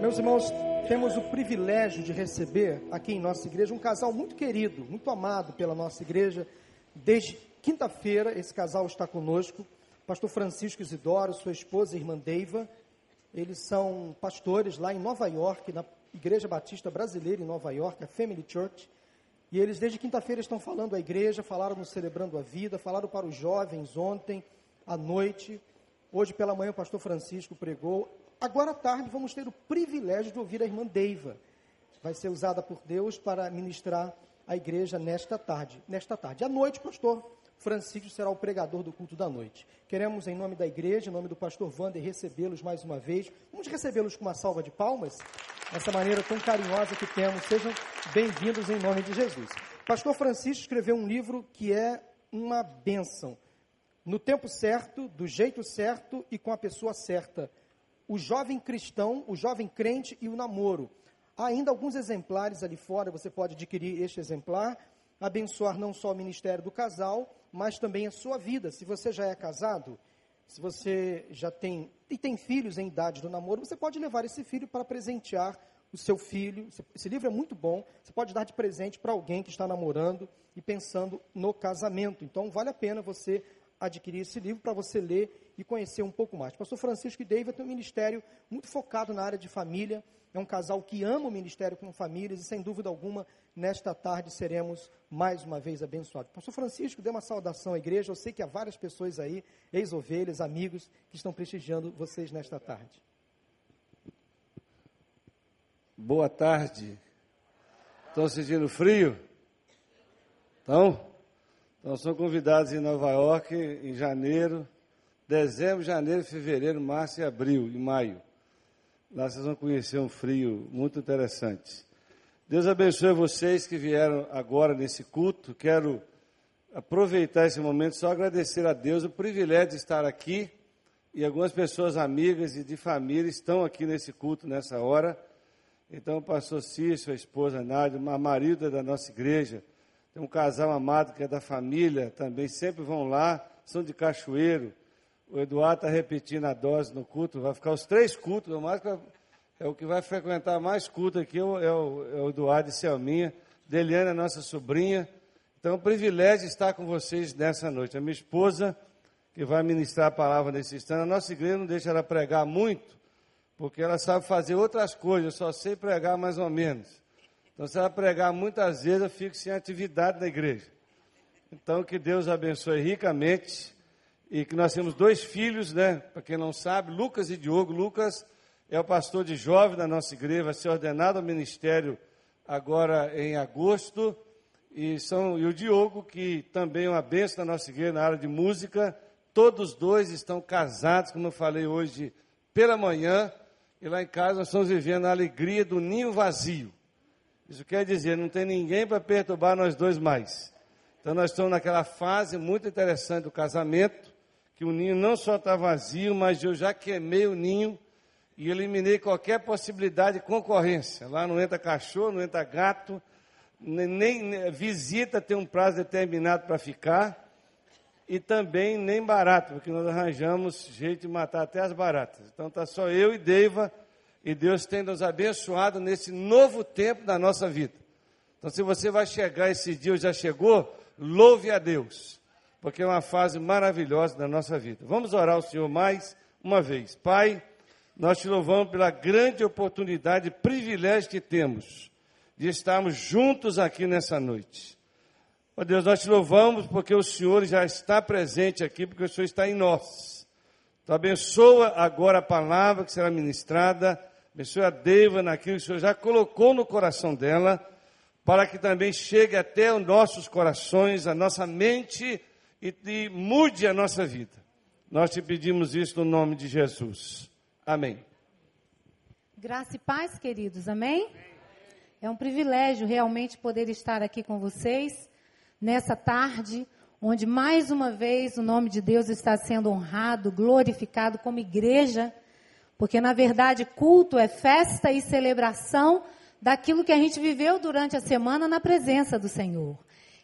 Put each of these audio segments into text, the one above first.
Meus irmãos, temos o privilégio de receber aqui em nossa igreja um casal muito querido, muito amado pela nossa igreja. Desde quinta-feira, esse casal está conosco. Pastor Francisco Isidoro, sua esposa, irmã Deiva. Eles são pastores lá em Nova York, na Igreja Batista Brasileira em Nova York, a Family Church. E eles, desde quinta-feira, estão falando à igreja, falaram no Celebrando a Vida, falaram para os jovens ontem, à noite. Hoje pela manhã o pastor Francisco pregou. Agora à tarde vamos ter o privilégio de ouvir a irmã Deiva. Vai ser usada por Deus para ministrar a igreja nesta tarde. Nesta tarde. À noite, pastor Francisco será o pregador do culto da noite. Queremos, em nome da igreja, em nome do pastor Wander, recebê-los mais uma vez. Vamos recebê-los com uma salva de palmas? Essa maneira tão carinhosa que temos. Sejam bem-vindos em nome de Jesus. Pastor Francisco escreveu um livro que é uma bênção. No tempo certo, do jeito certo e com a pessoa certa o jovem cristão, o jovem crente e o namoro. Há ainda alguns exemplares ali fora, você pode adquirir este exemplar, abençoar não só o ministério do casal, mas também a sua vida. Se você já é casado, se você já tem e tem filhos em idade do namoro, você pode levar esse filho para presentear o seu filho. Esse livro é muito bom. Você pode dar de presente para alguém que está namorando e pensando no casamento. Então, vale a pena você adquirir esse livro para você ler e conhecer um pouco mais. pastor Francisco e David tem um ministério muito focado na área de família. É um casal que ama o ministério com famílias e, sem dúvida alguma, nesta tarde seremos mais uma vez abençoados. Pastor Francisco, dê uma saudação à igreja. Eu sei que há várias pessoas aí, ex-ovelhas, amigos, que estão prestigiando vocês nesta tarde. Boa tarde. Estão sentindo frio? Então, então são convidados em Nova York em janeiro dezembro, janeiro, fevereiro, março e abril e maio. Lá vocês vão conhecer um frio muito interessante. Deus abençoe vocês que vieram agora nesse culto. Quero aproveitar esse momento só agradecer a Deus o privilégio de estar aqui e algumas pessoas amigas e de família estão aqui nesse culto nessa hora. Então, o pastor Cício, a esposa Nádia, a marido da nossa igreja, tem um casal amado que é da família, também sempre vão lá, são de Cachoeiro, o Eduardo está repetindo a dose no culto, vai ficar os três cultos, o mais é o que vai frequentar mais culto aqui, é o, é o Eduardo e Selminha, Deliana, nossa sobrinha. Então, é um privilégio estar com vocês nessa noite. A minha esposa, que vai ministrar a palavra nesse instante, a nossa igreja não deixa ela pregar muito, porque ela sabe fazer outras coisas, eu só sei pregar mais ou menos. Então, se ela pregar muitas vezes, eu fico sem atividade na igreja. Então, que Deus abençoe ricamente e que nós temos dois filhos, né? Para quem não sabe, Lucas e Diogo. Lucas é o pastor de jovem da nossa igreja, vai ser ordenado ao ministério agora em agosto. E, são, e o Diogo, que também é uma benção da nossa igreja na área de música. Todos dois estão casados, como eu falei hoje pela manhã. E lá em casa nós estamos vivendo a alegria do ninho vazio. Isso quer dizer, não tem ninguém para perturbar nós dois mais. Então nós estamos naquela fase muito interessante do casamento que o ninho não só está vazio, mas eu já queimei o ninho e eliminei qualquer possibilidade de concorrência. Lá não entra cachorro, não entra gato, nem, nem visita tem um prazo determinado para ficar e também nem barato, porque nós arranjamos jeito de matar até as baratas. Então está só eu e Deiva e Deus tem nos abençoado nesse novo tempo da nossa vida. Então se você vai chegar esse dia ou já chegou, louve a Deus porque é uma fase maravilhosa da nossa vida. Vamos orar ao Senhor mais uma vez. Pai, nós te louvamos pela grande oportunidade e privilégio que temos de estarmos juntos aqui nessa noite. Ó oh Deus, nós te louvamos porque o Senhor já está presente aqui, porque o Senhor está em nós. Então abençoa agora a palavra que será ministrada, abençoe a Deva naquilo que o Senhor já colocou no coração dela, para que também chegue até os nossos corações, a nossa mente, e, e mude a nossa vida. Nós te pedimos isso no nome de Jesus. Amém. Graça e paz, queridos. Amém? É um privilégio realmente poder estar aqui com vocês nessa tarde, onde mais uma vez o nome de Deus está sendo honrado, glorificado como igreja, porque na verdade culto é festa e celebração daquilo que a gente viveu durante a semana na presença do Senhor.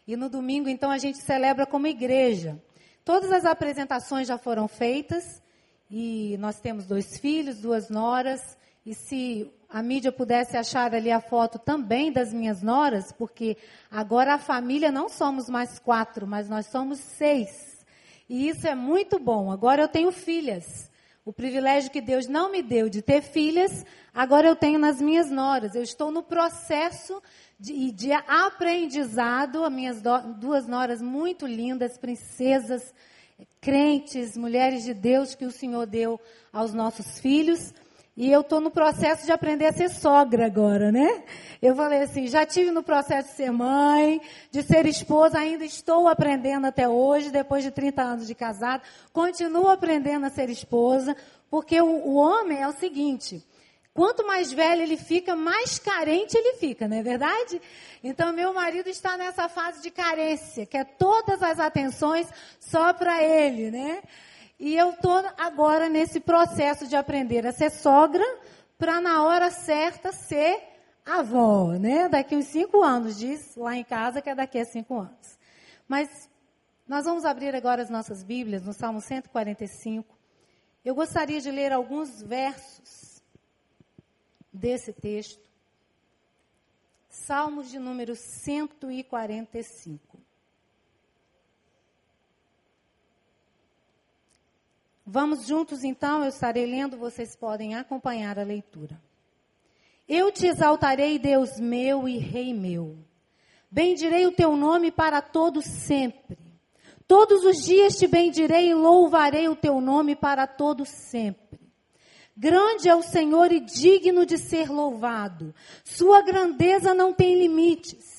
E no domingo, então, a gente celebra como igreja. Todas as apresentações já foram feitas. E nós temos dois filhos, duas noras. E se a mídia pudesse achar ali a foto também das minhas noras, porque agora a família não somos mais quatro, mas nós somos seis. E isso é muito bom. Agora eu tenho filhas. O privilégio que Deus não me deu de ter filhas, agora eu tenho nas minhas noras. Eu estou no processo de, de aprendizado. As minhas do, duas noras muito lindas, princesas, crentes, mulheres de Deus que o Senhor deu aos nossos filhos. E eu estou no processo de aprender a ser sogra agora, né? Eu falei assim, já tive no processo de ser mãe, de ser esposa, ainda estou aprendendo até hoje, depois de 30 anos de casado, continuo aprendendo a ser esposa, porque o, o homem é o seguinte, quanto mais velho ele fica, mais carente ele fica, não é verdade? Então, meu marido está nessa fase de carência, que é todas as atenções só para ele, né? E eu estou agora nesse processo de aprender a ser sogra, para na hora certa ser avó, né? Daqui uns cinco anos, diz lá em casa que é daqui a cinco anos. Mas nós vamos abrir agora as nossas Bíblias no Salmo 145. Eu gostaria de ler alguns versos desse texto. Salmos de número 145. Vamos juntos então, eu estarei lendo, vocês podem acompanhar a leitura. Eu te exaltarei, Deus meu e Rei meu. Bendirei o teu nome para todo sempre. Todos os dias te bendirei e louvarei o teu nome para todo sempre. Grande é o Senhor e digno de ser louvado. Sua grandeza não tem limites.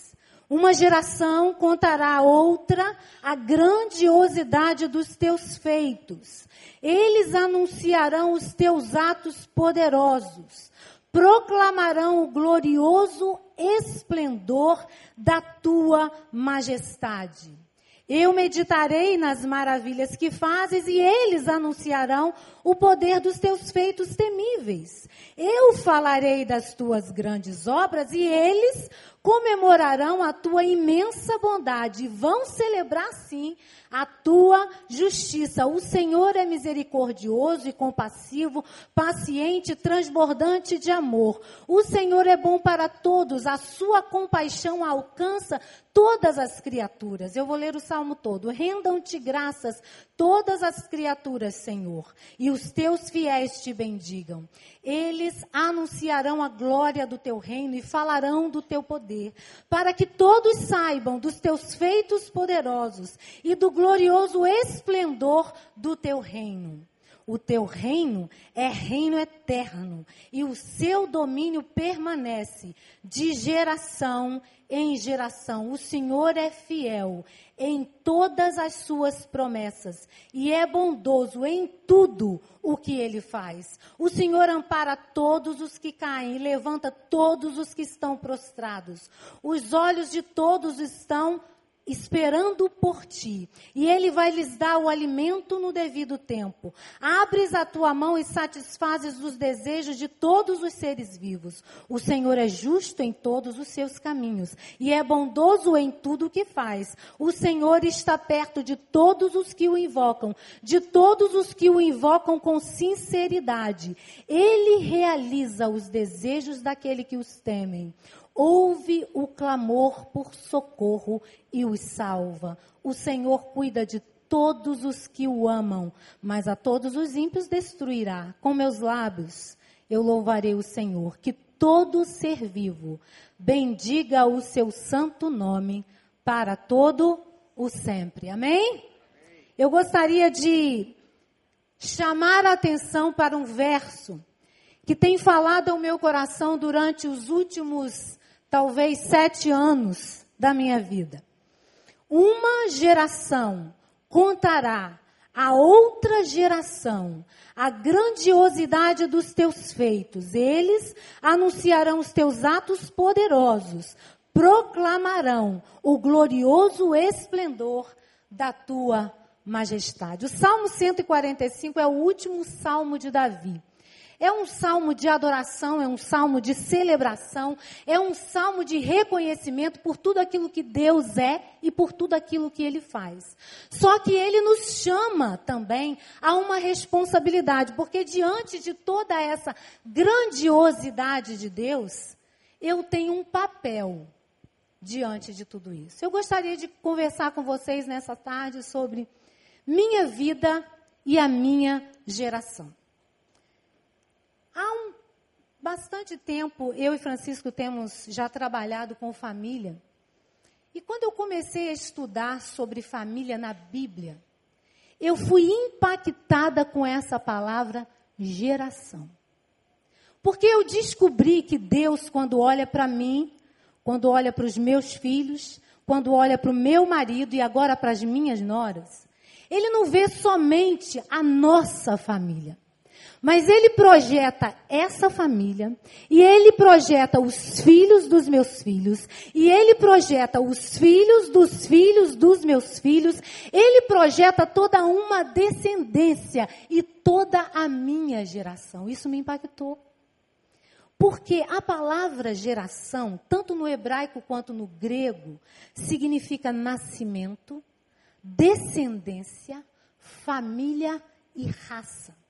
Uma geração contará a outra a grandiosidade dos teus feitos eles anunciarão os teus atos poderosos, proclamarão o glorioso esplendor da tua majestade. Eu meditarei nas maravilhas que fazes e eles anunciarão o poder dos teus feitos temíveis. Eu falarei das tuas grandes obras e eles comemorarão a tua imensa bondade e vão celebrar sim a tua justiça. O Senhor é misericordioso e compassivo, paciente, transbordante de amor. O Senhor é bom para todos, a sua compaixão alcança todas as criaturas. Eu vou ler o salmo todo. Rendam-te graças todas as criaturas, Senhor, e os teus fiéis te bendigam. Eles anunciarão a glória do teu reino e falarão do teu poder, para que todos saibam dos teus feitos poderosos e do glorioso esplendor do teu reino. O teu reino é reino eterno e o seu domínio permanece de geração em geração. O Senhor é fiel em todas as suas promessas e é bondoso em tudo o que ele faz. O Senhor ampara todos os que caem e levanta todos os que estão prostrados. Os olhos de todos estão esperando por ti, e ele vai lhes dar o alimento no devido tempo. Abres a tua mão e satisfazes os desejos de todos os seres vivos. O Senhor é justo em todos os seus caminhos e é bondoso em tudo o que faz. O Senhor está perto de todos os que o invocam, de todos os que o invocam com sinceridade. Ele realiza os desejos daquele que os temem ouve o clamor por socorro e os salva. O Senhor cuida de todos os que o amam, mas a todos os ímpios destruirá. Com meus lábios eu louvarei o Senhor. Que todo ser vivo bendiga o seu santo nome para todo o sempre. Amém? Eu gostaria de chamar a atenção para um verso que tem falado ao meu coração durante os últimos talvez sete anos da minha vida. Uma geração contará a outra geração a grandiosidade dos teus feitos. Eles anunciarão os teus atos poderosos, proclamarão o glorioso esplendor da tua majestade. O Salmo 145 é o último salmo de Davi. É um salmo de adoração, é um salmo de celebração, é um salmo de reconhecimento por tudo aquilo que Deus é e por tudo aquilo que Ele faz. Só que Ele nos chama também a uma responsabilidade, porque diante de toda essa grandiosidade de Deus, eu tenho um papel diante de tudo isso. Eu gostaria de conversar com vocês nessa tarde sobre minha vida e a minha geração. Bastante tempo, eu e Francisco temos já trabalhado com família. E quando eu comecei a estudar sobre família na Bíblia, eu fui impactada com essa palavra geração. Porque eu descobri que Deus, quando olha para mim, quando olha para os meus filhos, quando olha para o meu marido e agora para as minhas noras, Ele não vê somente a nossa família. Mas ele projeta essa família, e ele projeta os filhos dos meus filhos, e ele projeta os filhos dos filhos dos meus filhos, ele projeta toda uma descendência e toda a minha geração. Isso me impactou. Porque a palavra geração, tanto no hebraico quanto no grego, significa nascimento, descendência, família e raça.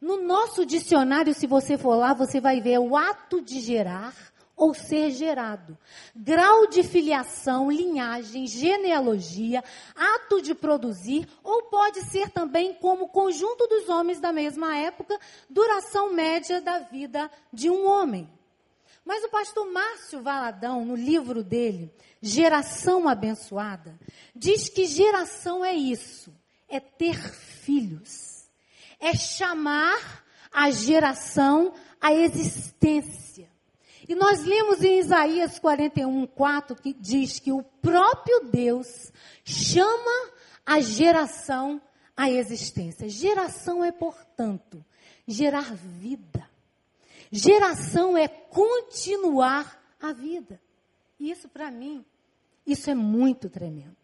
No nosso dicionário, se você for lá, você vai ver o ato de gerar ou ser gerado. Grau de filiação, linhagem, genealogia, ato de produzir, ou pode ser também como conjunto dos homens da mesma época, duração média da vida de um homem. Mas o pastor Márcio Valadão, no livro dele, Geração Abençoada, diz que geração é isso, é ter filhos é chamar a geração à existência. E nós lemos em Isaías 41, 4, que diz que o próprio Deus chama a geração à existência. Geração é, portanto, gerar vida. Geração é continuar a vida. E isso, para mim, isso é muito tremendo.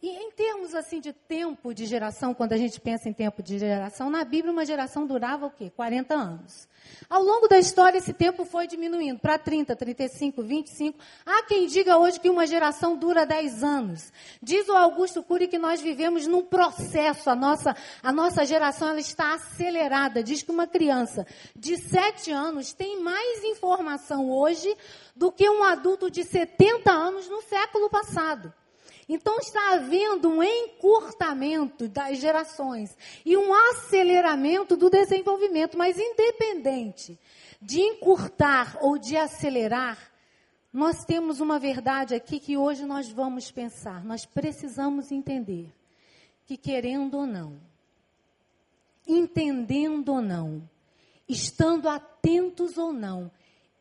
E em termos assim de tempo de geração, quando a gente pensa em tempo de geração, na Bíblia uma geração durava o quê? 40 anos. Ao longo da história esse tempo foi diminuindo para 30, 35, 25. Há quem diga hoje que uma geração dura 10 anos. Diz o Augusto Cury que nós vivemos num processo, a nossa, a nossa geração ela está acelerada. Diz que uma criança de 7 anos tem mais informação hoje do que um adulto de 70 anos no século passado. Então está havendo um encurtamento das gerações e um aceleramento do desenvolvimento, mas independente de encurtar ou de acelerar, nós temos uma verdade aqui que hoje nós vamos pensar. Nós precisamos entender que querendo ou não, entendendo ou não, estando atentos ou não,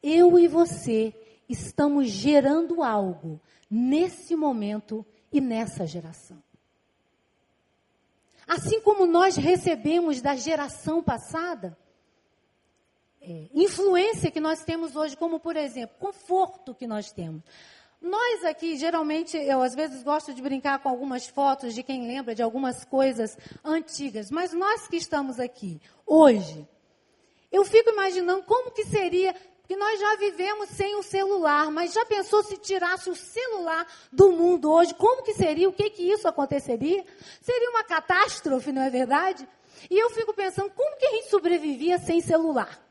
eu e você estamos gerando algo nesse momento e nessa geração. Assim como nós recebemos da geração passada, é, influência que nós temos hoje, como por exemplo, conforto que nós temos. Nós aqui, geralmente, eu às vezes gosto de brincar com algumas fotos de quem lembra de algumas coisas antigas, mas nós que estamos aqui hoje, eu fico imaginando como que seria que nós já vivemos sem o celular, mas já pensou se tirasse o celular do mundo hoje? Como que seria? O que que isso aconteceria? Seria uma catástrofe, não é verdade? E eu fico pensando, como que a gente sobrevivia sem celular?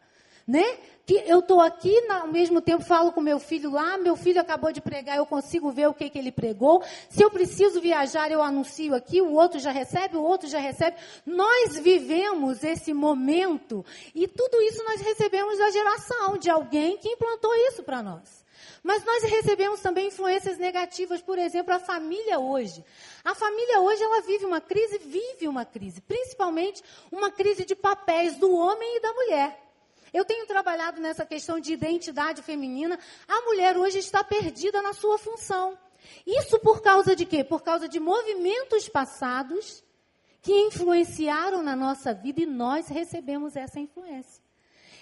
Né? que eu estou aqui, ao mesmo tempo falo com meu filho lá, meu filho acabou de pregar, eu consigo ver o que, que ele pregou. Se eu preciso viajar, eu anuncio aqui, o outro já recebe, o outro já recebe. Nós vivemos esse momento e tudo isso nós recebemos da geração de alguém que implantou isso para nós. Mas nós recebemos também influências negativas, por exemplo, a família hoje. A família hoje ela vive uma crise, vive uma crise, principalmente uma crise de papéis do homem e da mulher. Eu tenho trabalhado nessa questão de identidade feminina. A mulher hoje está perdida na sua função. Isso por causa de quê? Por causa de movimentos passados que influenciaram na nossa vida e nós recebemos essa influência.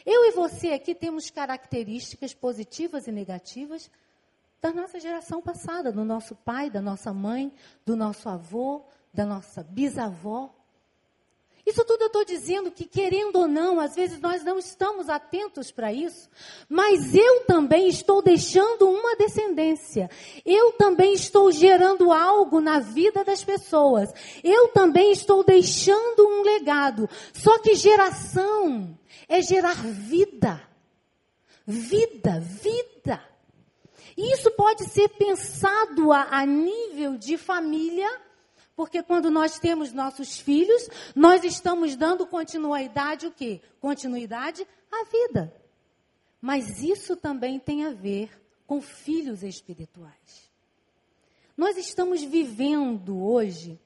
Eu e você aqui temos características positivas e negativas da nossa geração passada, do nosso pai, da nossa mãe, do nosso avô, da nossa bisavó. Isso tudo eu estou dizendo que, querendo ou não, às vezes nós não estamos atentos para isso, mas eu também estou deixando uma descendência. Eu também estou gerando algo na vida das pessoas. Eu também estou deixando um legado. Só que geração é gerar vida. Vida, vida. E isso pode ser pensado a, a nível de família porque quando nós temos nossos filhos, nós estamos dando continuidade o quê? Continuidade à vida. Mas isso também tem a ver com filhos espirituais. Nós estamos vivendo hoje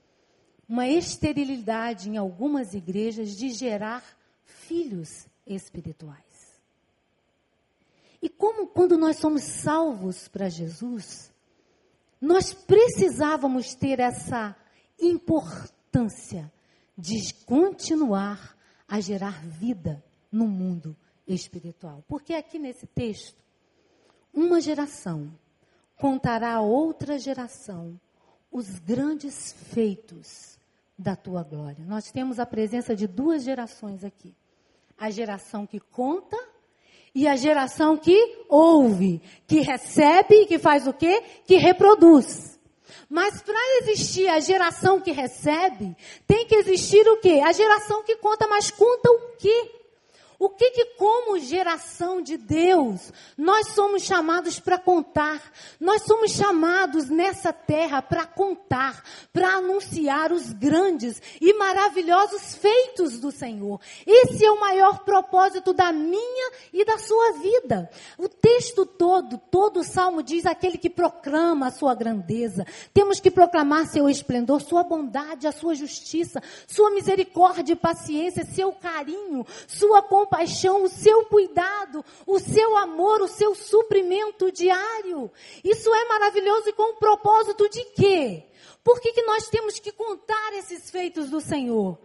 uma esterilidade em algumas igrejas de gerar filhos espirituais. E como quando nós somos salvos para Jesus, nós precisávamos ter essa importância de continuar a gerar vida no mundo espiritual. Porque aqui nesse texto, uma geração contará a outra geração os grandes feitos da tua glória. Nós temos a presença de duas gerações aqui. A geração que conta e a geração que ouve, que recebe e que faz o quê? Que reproduz. Mas para existir a geração que recebe, tem que existir o quê? A geração que conta, mas conta o quê? O que que como geração de Deus, nós somos chamados para contar. Nós somos chamados nessa terra para contar, para anunciar os grandes e maravilhosos feitos do Senhor. Esse é o maior propósito da minha e da sua vida. O texto todo, todo o salmo diz aquele que proclama a sua grandeza. Temos que proclamar seu esplendor, sua bondade, a sua justiça, sua misericórdia e paciência, seu carinho, sua compaixão compaixão, o seu cuidado, o seu amor, o seu suprimento diário. Isso é maravilhoso e com o propósito de quê? Por que, que nós temos que contar esses feitos do Senhor?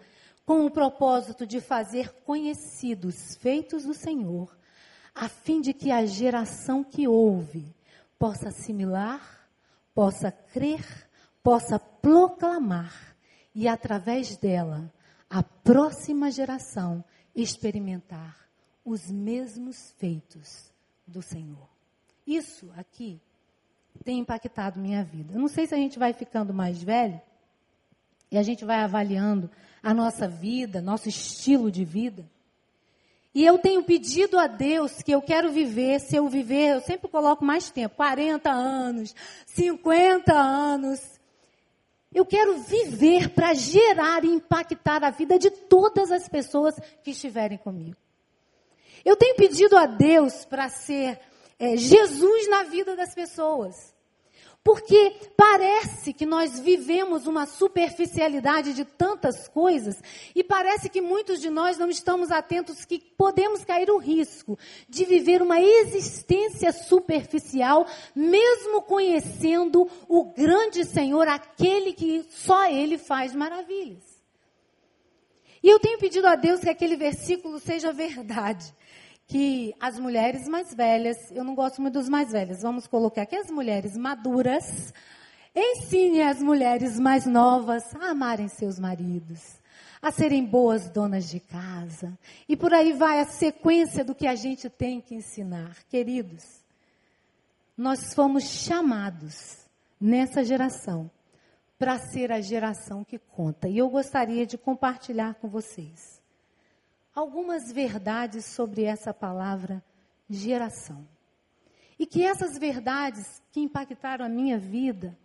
Com o propósito de fazer conhecidos feitos do Senhor, a fim de que a geração que ouve possa assimilar, possa crer, possa proclamar e através dela a próxima geração experimentar os mesmos feitos do Senhor. Isso aqui tem impactado minha vida. Eu não sei se a gente vai ficando mais velho e a gente vai avaliando a nossa vida, nosso estilo de vida. E eu tenho pedido a Deus que eu quero viver, se eu viver, eu sempre coloco mais tempo, 40 anos, 50 anos. Eu quero viver para gerar e impactar a vida de todas as pessoas que estiverem comigo. Eu tenho pedido a Deus para ser é, Jesus na vida das pessoas. Porque parece que nós vivemos uma superficialidade de tantas coisas e parece que muitos de nós não estamos atentos que podemos cair o risco de viver uma existência superficial, mesmo conhecendo o grande Senhor, aquele que só Ele faz maravilhas. E eu tenho pedido a Deus que aquele versículo seja verdade que as mulheres mais velhas, eu não gosto muito dos mais velhos, vamos colocar aqui as mulheres maduras, ensine as mulheres mais novas a amarem seus maridos, a serem boas donas de casa. E por aí vai a sequência do que a gente tem que ensinar. Queridos, nós fomos chamados nessa geração para ser a geração que conta. E eu gostaria de compartilhar com vocês algumas verdades sobre essa palavra geração. E que essas verdades que impactaram a minha vida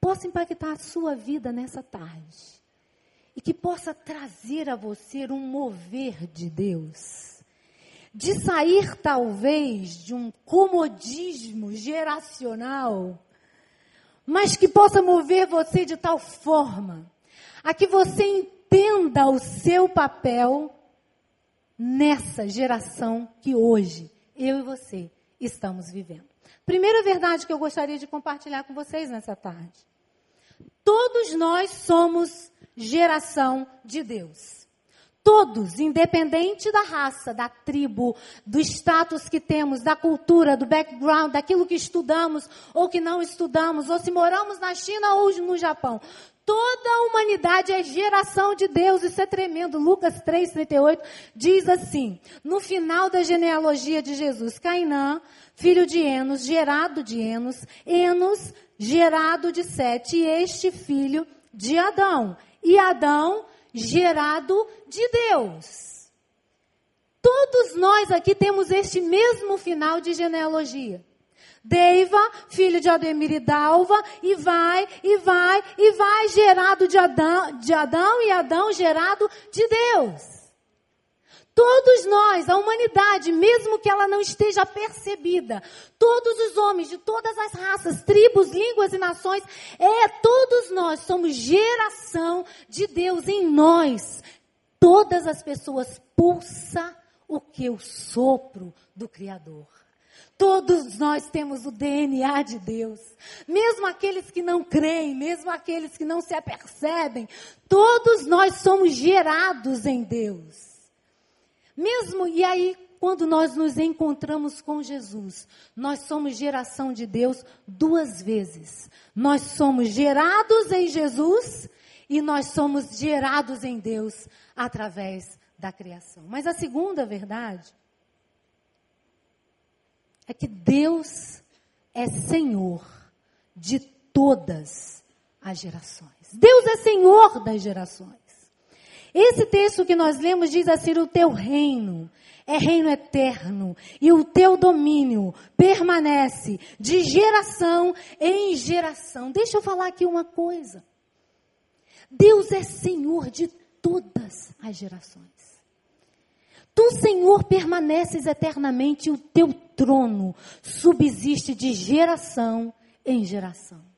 possam impactar a sua vida nessa tarde. E que possa trazer a você um mover de Deus. De sair, talvez, de um comodismo geracional, mas que possa mover você de tal forma a que você entenda o seu papel nessa geração que hoje eu e você estamos vivendo. Primeira verdade que eu gostaria de compartilhar com vocês nessa tarde. Todos nós somos geração de Deus. Todos, independente da raça, da tribo, do status que temos, da cultura, do background, daquilo que estudamos ou que não estudamos, ou se moramos na China ou no Japão. Toda a humanidade é geração de Deus, isso é tremendo. Lucas 3,38 diz assim: no final da genealogia de Jesus, Cainã, filho de Enos, gerado de Enos, Enos, gerado de Sete, e este filho de Adão. E Adão, gerado de Deus. Todos nós aqui temos este mesmo final de genealogia. Deiva, filho de Ademir e Dalva, e vai, e vai, e vai, gerado de Adão, de Adão e Adão gerado de Deus. Todos nós, a humanidade, mesmo que ela não esteja percebida, todos os homens de todas as raças, tribos, línguas e nações, é todos nós somos geração de Deus em nós. Todas as pessoas pulsa o que o sopro do Criador. Todos nós temos o DNA de Deus. Mesmo aqueles que não creem, mesmo aqueles que não se apercebem, todos nós somos gerados em Deus. Mesmo, e aí, quando nós nos encontramos com Jesus, nós somos geração de Deus duas vezes. Nós somos gerados em Jesus e nós somos gerados em Deus através da criação. Mas a segunda verdade é que Deus é Senhor de todas as gerações. Deus é Senhor das gerações. Esse texto que nós lemos diz assim: o teu reino é reino eterno e o teu domínio permanece de geração em geração. Deixa eu falar aqui uma coisa. Deus é Senhor de todas as gerações. Tu, Senhor, permaneces eternamente e o teu trono subsiste de geração em geração.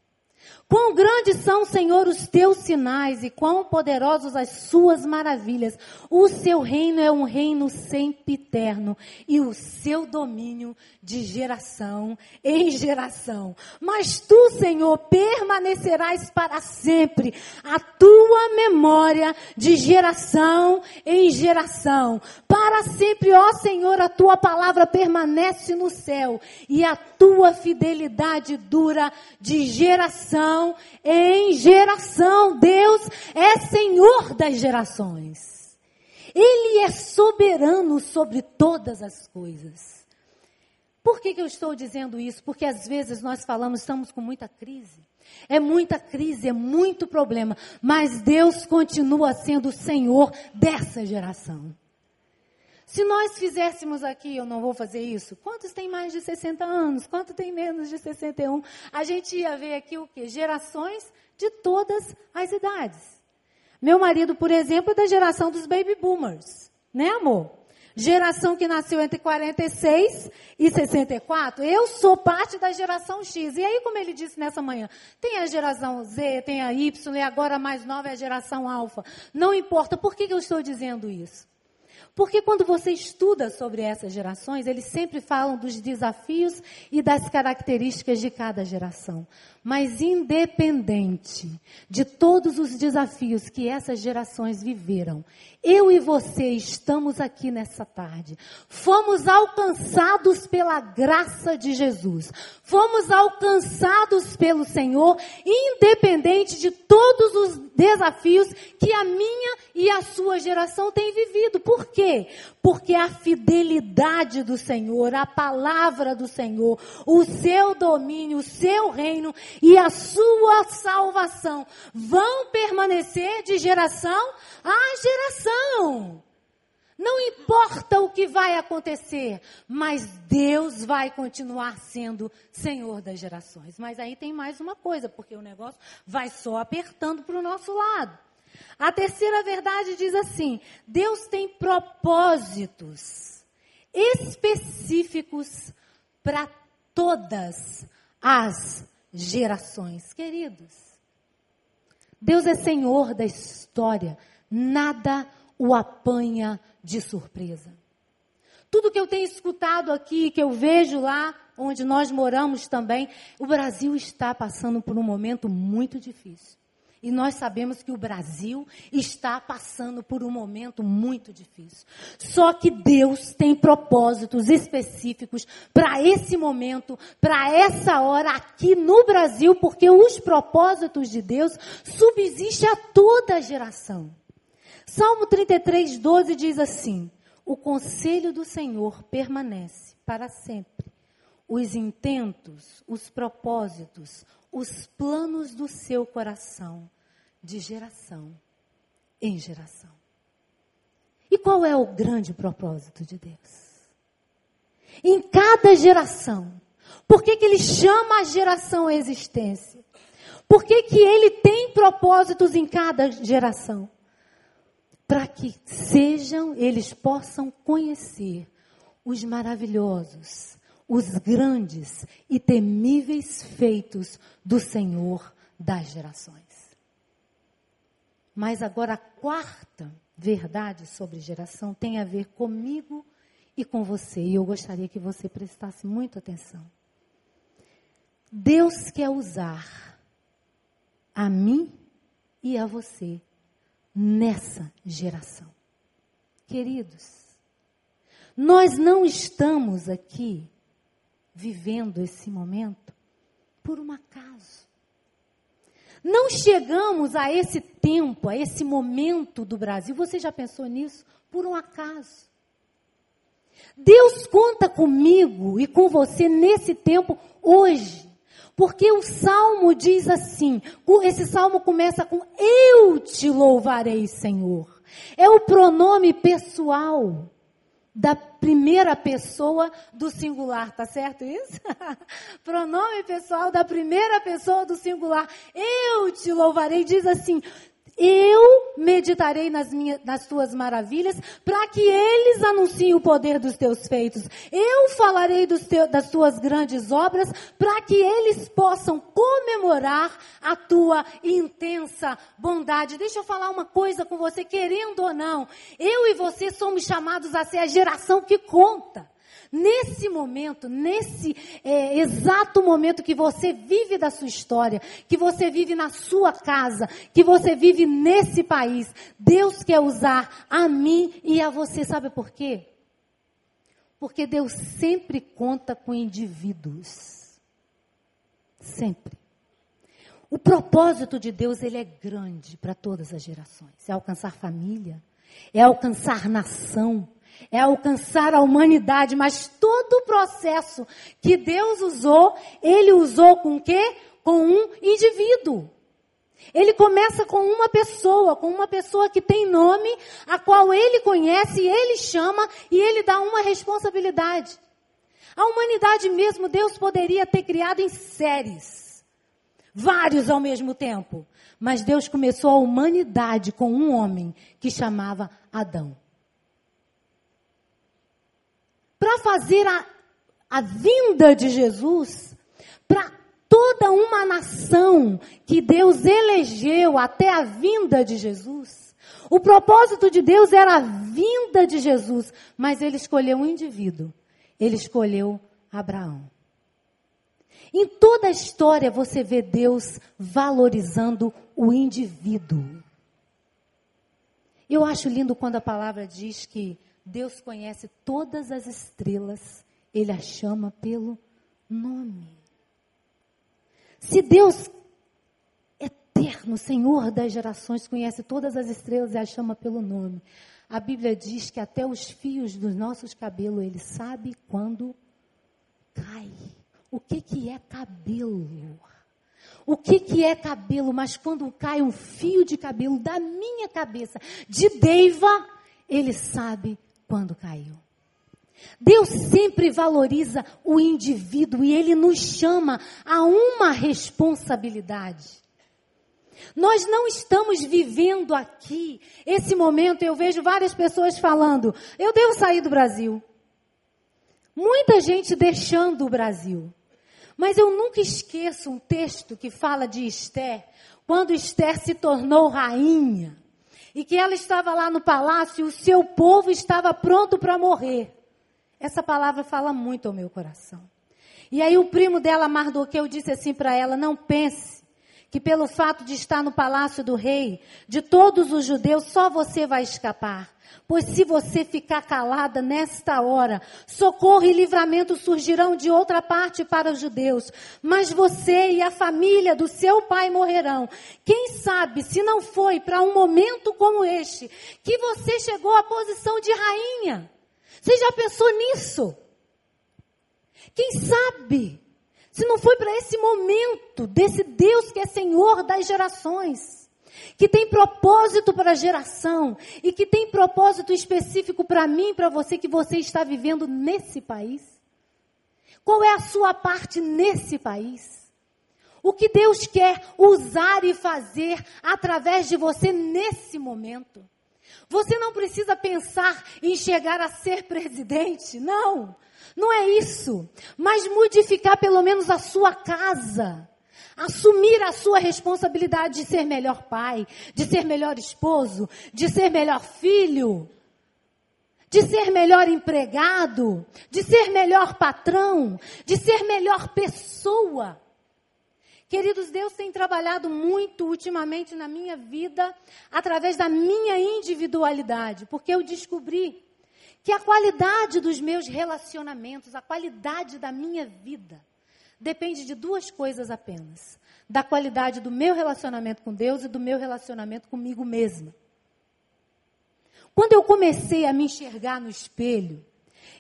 Quão grandes são, Senhor, os teus sinais e quão poderosos as suas maravilhas. O seu reino é um reino sempiterno e o seu domínio de geração em geração. Mas tu, Senhor, permanecerás para sempre. A tua memória de geração em geração. Para sempre, ó Senhor, a tua palavra permanece no céu e a tua fidelidade dura de geração geração em geração. Deus é Senhor das gerações. Ele é soberano sobre todas as coisas. Por que, que eu estou dizendo isso? Porque às vezes nós falamos, estamos com muita crise. É muita crise, é muito problema. Mas Deus continua sendo o Senhor dessa geração. Se nós fizéssemos aqui, eu não vou fazer isso, quantos têm mais de 60 anos? Quantos têm menos de 61? A gente ia ver aqui o quê? Gerações de todas as idades. Meu marido, por exemplo, é da geração dos baby boomers. Né, amor? Geração que nasceu entre 46 e 64. Eu sou parte da geração X. E aí, como ele disse nessa manhã, tem a geração Z, tem a Y, e agora a mais nova é a geração Alfa. Não importa. Por que, que eu estou dizendo isso? Porque quando você estuda sobre essas gerações, eles sempre falam dos desafios e das características de cada geração. Mas independente de todos os desafios que essas gerações viveram, eu e você estamos aqui nessa tarde. Fomos alcançados pela graça de Jesus. Fomos alcançados pelo Senhor, independente de todos os desafios que a minha e a sua geração tem vivido. Por quê? Porque a fidelidade do Senhor, a palavra do Senhor, o seu domínio, o seu reino e a sua salvação vão permanecer de geração a geração. Não importa o que vai acontecer, mas Deus vai continuar sendo Senhor das gerações. Mas aí tem mais uma coisa, porque o negócio vai só apertando para o nosso lado. A terceira verdade diz assim: Deus tem propósitos específicos para todas as gerações. Queridos, Deus é Senhor da história, nada o apanha de surpresa. Tudo que eu tenho escutado aqui, que eu vejo lá onde nós moramos também, o Brasil está passando por um momento muito difícil. E nós sabemos que o Brasil está passando por um momento muito difícil. Só que Deus tem propósitos específicos para esse momento, para essa hora aqui no Brasil, porque os propósitos de Deus subsistem a toda a geração. Salmo 33, 12 diz assim: O conselho do Senhor permanece para sempre. Os intentos, os propósitos, os planos do seu coração de geração em geração. E qual é o grande propósito de Deus? Em cada geração. Por que, que ele chama a geração à existência? Por que, que ele tem propósitos em cada geração? Para que sejam, eles possam conhecer os maravilhosos, os grandes e temíveis feitos do Senhor das gerações. Mas agora a quarta verdade sobre geração tem a ver comigo e com você. E eu gostaria que você prestasse muita atenção. Deus quer usar a mim e a você nessa geração. Queridos, nós não estamos aqui vivendo esse momento por um acaso. Não chegamos a esse tempo, a esse momento do Brasil. Você já pensou nisso? Por um acaso. Deus conta comigo e com você nesse tempo hoje. Porque o salmo diz assim: esse salmo começa com Eu te louvarei, Senhor. É o pronome pessoal da primeira pessoa do singular, tá certo isso? Pronome pessoal da primeira pessoa do singular. Eu te louvarei, diz assim: eu meditarei nas, minhas, nas tuas maravilhas, para que eles anunciem o poder dos teus feitos. Eu falarei teu, das tuas grandes obras, para que eles possam comemorar a tua intensa bondade. Deixa eu falar uma coisa com você, querendo ou não. Eu e você somos chamados a ser a geração que conta. Nesse momento, nesse é, exato momento que você vive da sua história, que você vive na sua casa, que você vive nesse país, Deus quer usar a mim e a você. Sabe por quê? Porque Deus sempre conta com indivíduos. Sempre. O propósito de Deus, ele é grande para todas as gerações. É alcançar família, é alcançar nação, é alcançar a humanidade, mas todo o processo que Deus usou, ele usou com quê? Com um indivíduo. Ele começa com uma pessoa, com uma pessoa que tem nome, a qual ele conhece, ele chama e ele dá uma responsabilidade. A humanidade mesmo, Deus poderia ter criado em séries, vários ao mesmo tempo. Mas Deus começou a humanidade com um homem que chamava Adão para fazer a, a vinda de Jesus para toda uma nação que Deus elegeu até a vinda de Jesus. O propósito de Deus era a vinda de Jesus, mas ele escolheu um indivíduo. Ele escolheu Abraão. Em toda a história você vê Deus valorizando o indivíduo. Eu acho lindo quando a palavra diz que Deus conhece todas as estrelas, ele a chama pelo nome. Se Deus, eterno, Senhor das gerações, conhece todas as estrelas e a chama pelo nome, a Bíblia diz que até os fios dos nossos cabelos ele sabe quando cai. O que, que é cabelo? O que, que é cabelo? Mas quando cai um fio de cabelo da minha cabeça, de Deiva, ele sabe quando caiu. Deus sempre valoriza o indivíduo e ele nos chama a uma responsabilidade. Nós não estamos vivendo aqui esse momento. Eu vejo várias pessoas falando: eu devo sair do Brasil. Muita gente deixando o Brasil. Mas eu nunca esqueço um texto que fala de Esther, quando Esther se tornou rainha e que ela estava lá no palácio e o seu povo estava pronto para morrer. Essa palavra fala muito ao meu coração. E aí o primo dela, Mardoqueu, disse assim para ela: Não pense que pelo fato de estar no palácio do rei, de todos os judeus, só você vai escapar. Pois se você ficar calada nesta hora, socorro e livramento surgirão de outra parte para os judeus, mas você e a família do seu pai morrerão. Quem sabe se não foi para um momento como este que você chegou à posição de rainha? Você já pensou nisso? Quem sabe se não foi para esse momento desse Deus que é Senhor das gerações? que tem propósito para a geração e que tem propósito específico para mim, para você que você está vivendo nesse país? Qual é a sua parte nesse país? O que Deus quer usar e fazer através de você nesse momento? Você não precisa pensar em chegar a ser presidente, não. Não é isso. Mas modificar pelo menos a sua casa assumir a sua responsabilidade de ser melhor pai, de ser melhor esposo, de ser melhor filho, de ser melhor empregado, de ser melhor patrão, de ser melhor pessoa. Queridos, Deus tem trabalhado muito ultimamente na minha vida através da minha individualidade, porque eu descobri que a qualidade dos meus relacionamentos, a qualidade da minha vida, depende de duas coisas apenas: da qualidade do meu relacionamento com Deus e do meu relacionamento comigo mesma. Quando eu comecei a me enxergar no espelho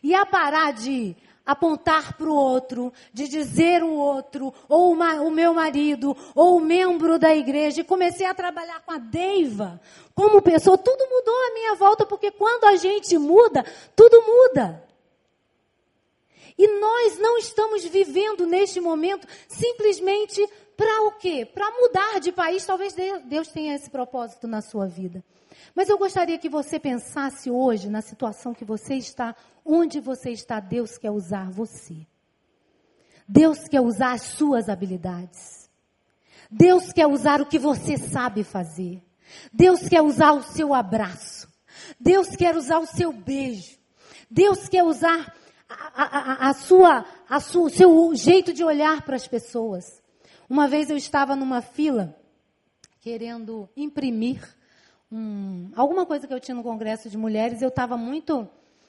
e a parar de apontar para o outro, de dizer o outro, ou uma, o meu marido, ou o membro da igreja, e comecei a trabalhar com a Deiva, como pessoa, tudo mudou à minha volta, porque quando a gente muda, tudo muda. E nós não estamos vivendo neste momento simplesmente para o quê? Para mudar de país. Talvez Deus tenha esse propósito na sua vida. Mas eu gostaria que você pensasse hoje na situação que você está, onde você está, Deus quer usar você. Deus quer usar as suas habilidades. Deus quer usar o que você sabe fazer. Deus quer usar o seu abraço. Deus quer usar o seu beijo. Deus quer usar a, a, a sua, a sua, seu jeito de olhar para as pessoas. Uma vez eu estava numa fila querendo imprimir um, alguma coisa que eu tinha no congresso de mulheres. Eu estava muito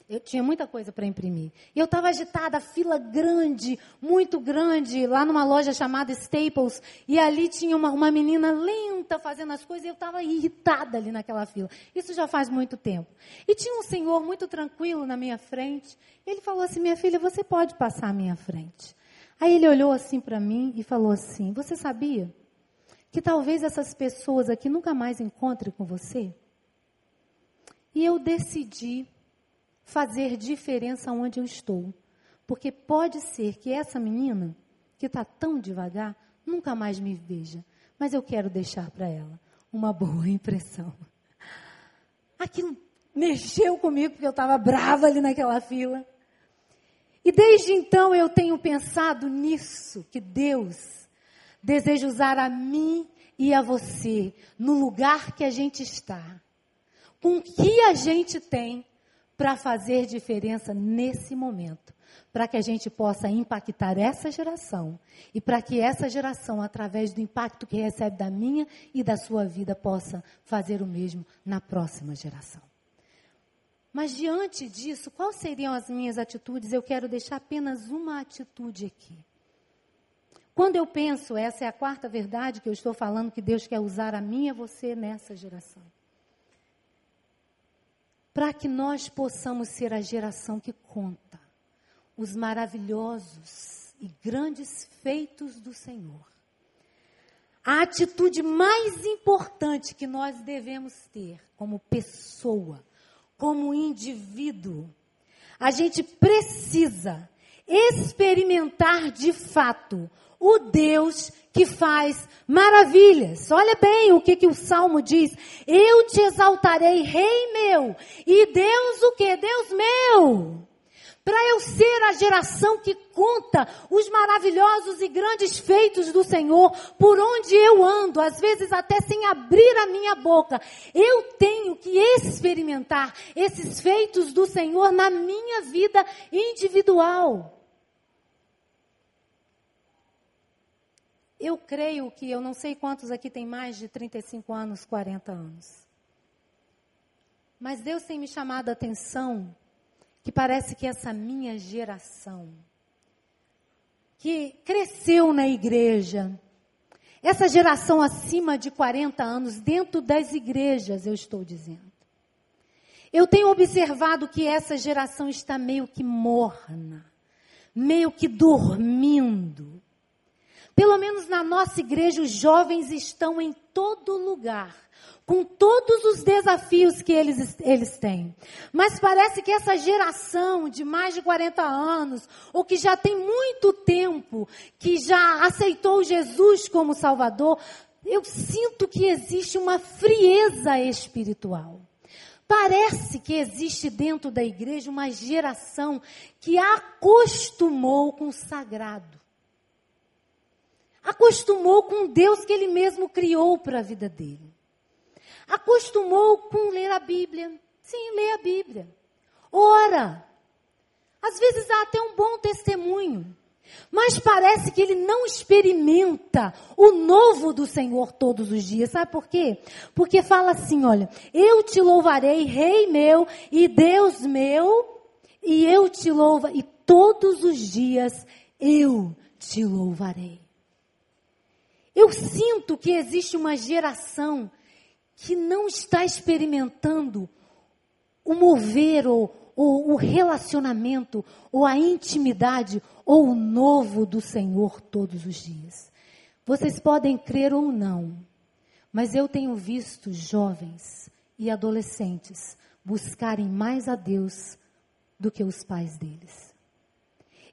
eu tinha muita coisa para imprimir. E eu estava agitada, fila grande, muito grande, lá numa loja chamada Staples. E ali tinha uma, uma menina lenta fazendo as coisas e eu estava irritada ali naquela fila. Isso já faz muito tempo. E tinha um senhor muito tranquilo na minha frente. Ele falou assim: Minha filha, você pode passar à minha frente. Aí ele olhou assim para mim e falou assim: Você sabia que talvez essas pessoas aqui nunca mais encontrem com você? E eu decidi fazer diferença onde eu estou. Porque pode ser que essa menina, que está tão devagar, nunca mais me veja. Mas eu quero deixar para ela uma boa impressão. Aquilo mexeu comigo, porque eu estava brava ali naquela fila. E desde então eu tenho pensado nisso, que Deus deseja usar a mim e a você, no lugar que a gente está, com o que a gente tem, para fazer diferença nesse momento, para que a gente possa impactar essa geração e para que essa geração, através do impacto que recebe da minha e da sua vida, possa fazer o mesmo na próxima geração. Mas diante disso, quais seriam as minhas atitudes? Eu quero deixar apenas uma atitude aqui. Quando eu penso, essa é a quarta verdade que eu estou falando, que Deus quer usar a mim e você nessa geração para que nós possamos ser a geração que conta os maravilhosos e grandes feitos do Senhor. A atitude mais importante que nós devemos ter como pessoa, como indivíduo, a gente precisa experimentar de fato o Deus que faz maravilhas. Olha bem o que, que o Salmo diz. Eu te exaltarei, Rei meu. E Deus o que? Deus meu. Para eu ser a geração que conta os maravilhosos e grandes feitos do Senhor, por onde eu ando, às vezes até sem abrir a minha boca, eu tenho que experimentar esses feitos do Senhor na minha vida individual. Eu creio que eu não sei quantos aqui tem mais de 35 anos, 40 anos. Mas Deus tem me chamado a atenção que parece que essa minha geração, que cresceu na igreja, essa geração acima de 40 anos, dentro das igrejas, eu estou dizendo. Eu tenho observado que essa geração está meio que morna, meio que dormindo. Pelo menos na nossa igreja, os jovens estão em todo lugar com todos os desafios que eles, eles têm. Mas parece que essa geração de mais de 40 anos, ou que já tem muito tempo, que já aceitou Jesus como Salvador, eu sinto que existe uma frieza espiritual. Parece que existe dentro da igreja uma geração que acostumou com o sagrado. Acostumou com Deus que ele mesmo criou para a vida dele acostumou com ler a Bíblia. Sim, lê a Bíblia. Ora. Às vezes dá até um bom testemunho. Mas parece que ele não experimenta o novo do Senhor todos os dias. Sabe por quê? Porque fala assim: olha, eu te louvarei, Rei meu e Deus meu, e eu te louvo, e todos os dias eu te louvarei. Eu sinto que existe uma geração que não está experimentando o mover ou, ou o relacionamento ou a intimidade ou o novo do Senhor todos os dias. Vocês podem crer ou não, mas eu tenho visto jovens e adolescentes buscarem mais a Deus do que os pais deles.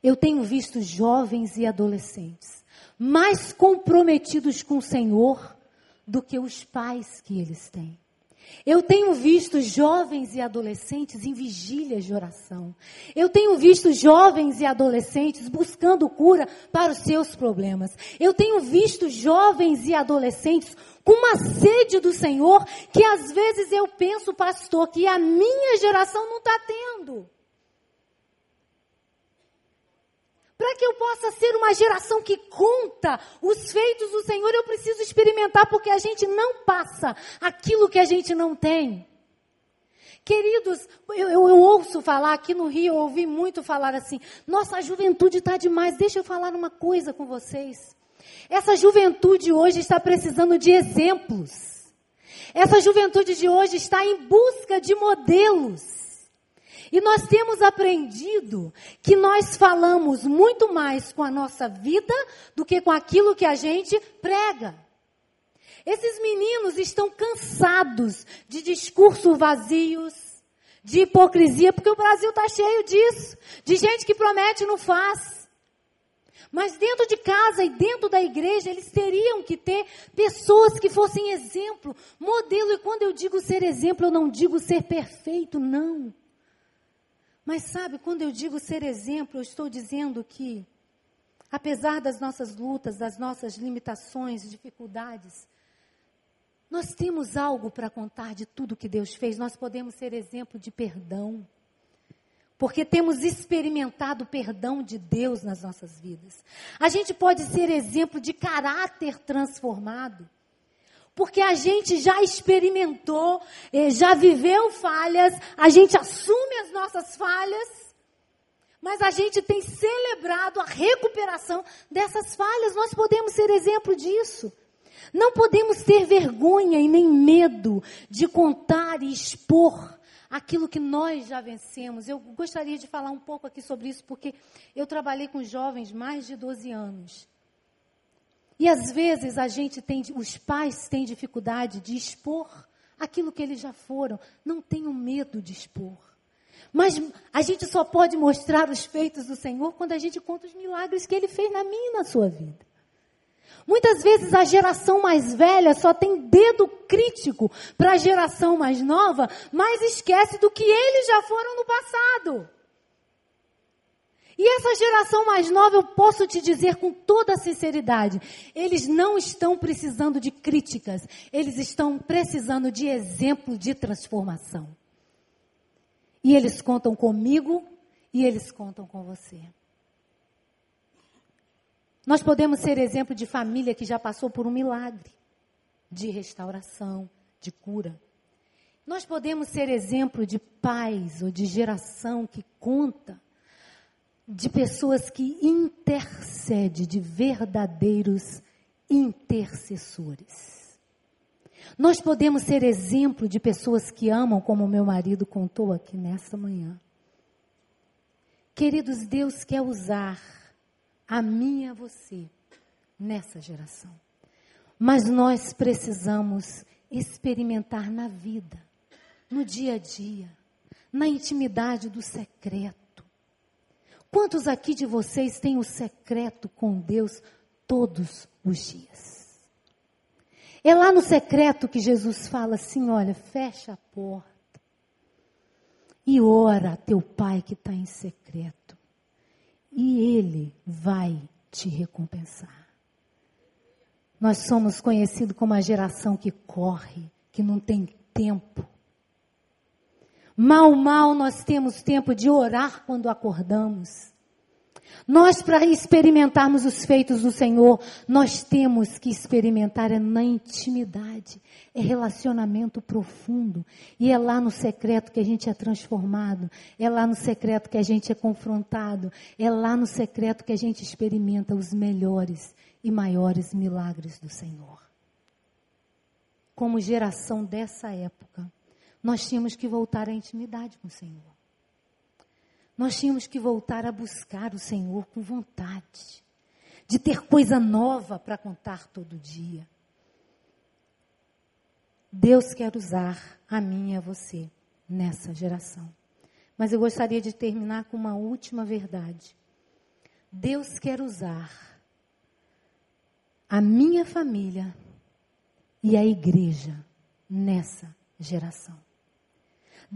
Eu tenho visto jovens e adolescentes mais comprometidos com o Senhor do que os pais que eles têm. Eu tenho visto jovens e adolescentes em vigílias de oração. Eu tenho visto jovens e adolescentes buscando cura para os seus problemas. Eu tenho visto jovens e adolescentes com uma sede do Senhor que às vezes eu penso, pastor, que a minha geração não está tendo. Para que eu possa ser uma geração que conta os feitos do Senhor, eu preciso experimentar, porque a gente não passa aquilo que a gente não tem. Queridos, eu, eu, eu ouço falar aqui no Rio, eu ouvi muito falar assim: nossa, a juventude está demais. Deixa eu falar uma coisa com vocês. Essa juventude hoje está precisando de exemplos. Essa juventude de hoje está em busca de modelos. E nós temos aprendido que nós falamos muito mais com a nossa vida do que com aquilo que a gente prega. Esses meninos estão cansados de discursos vazios, de hipocrisia, porque o Brasil está cheio disso, de gente que promete e não faz. Mas dentro de casa e dentro da igreja, eles teriam que ter pessoas que fossem exemplo, modelo. E quando eu digo ser exemplo, eu não digo ser perfeito, não. Mas sabe, quando eu digo ser exemplo, eu estou dizendo que, apesar das nossas lutas, das nossas limitações, dificuldades, nós temos algo para contar de tudo que Deus fez. Nós podemos ser exemplo de perdão. Porque temos experimentado o perdão de Deus nas nossas vidas. A gente pode ser exemplo de caráter transformado. Porque a gente já experimentou, eh, já viveu falhas, a gente assume as nossas falhas, mas a gente tem celebrado a recuperação dessas falhas. Nós podemos ser exemplo disso. Não podemos ter vergonha e nem medo de contar e expor aquilo que nós já vencemos. Eu gostaria de falar um pouco aqui sobre isso, porque eu trabalhei com jovens mais de 12 anos. E às vezes a gente tem, os pais têm dificuldade de expor aquilo que eles já foram. Não tenham medo de expor. Mas a gente só pode mostrar os feitos do Senhor quando a gente conta os milagres que Ele fez na minha e na sua vida. Muitas vezes a geração mais velha só tem dedo crítico para a geração mais nova, mas esquece do que eles já foram no passado. E essa geração mais nova, eu posso te dizer com toda sinceridade, eles não estão precisando de críticas, eles estão precisando de exemplo de transformação. E eles contam comigo e eles contam com você. Nós podemos ser exemplo de família que já passou por um milagre de restauração, de cura. Nós podemos ser exemplo de pais ou de geração que conta de pessoas que intercedem, de verdadeiros intercessores. Nós podemos ser exemplo de pessoas que amam, como meu marido contou aqui nessa manhã. Queridos, Deus quer usar a mim e a você nessa geração. Mas nós precisamos experimentar na vida, no dia a dia, na intimidade do secreto. Quantos aqui de vocês têm o secreto com Deus todos os dias? É lá no secreto que Jesus fala assim: olha, fecha a porta e ora a teu pai que está em secreto, e ele vai te recompensar. Nós somos conhecidos como a geração que corre, que não tem tempo. Mal, mal nós temos tempo de orar quando acordamos. Nós, para experimentarmos os feitos do Senhor, nós temos que experimentar é na intimidade, é relacionamento profundo. E é lá no secreto que a gente é transformado, é lá no secreto que a gente é confrontado, é lá no secreto que a gente experimenta os melhores e maiores milagres do Senhor. Como geração dessa época, nós tínhamos que voltar à intimidade com o Senhor. Nós tínhamos que voltar a buscar o Senhor com vontade, de ter coisa nova para contar todo dia. Deus quer usar a mim e a você nessa geração. Mas eu gostaria de terminar com uma última verdade. Deus quer usar a minha família e a igreja nessa geração.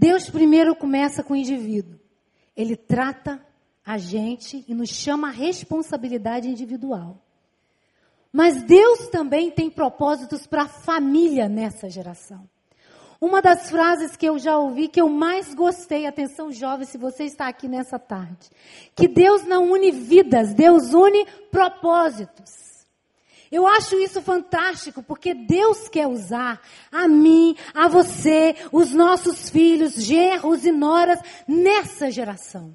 Deus primeiro começa com o indivíduo. Ele trata a gente e nos chama a responsabilidade individual. Mas Deus também tem propósitos para a família nessa geração. Uma das frases que eu já ouvi que eu mais gostei, atenção jovem, se você está aqui nessa tarde, que Deus não une vidas, Deus une propósitos. Eu acho isso fantástico, porque Deus quer usar a mim, a você, os nossos filhos, gerros e noras nessa geração.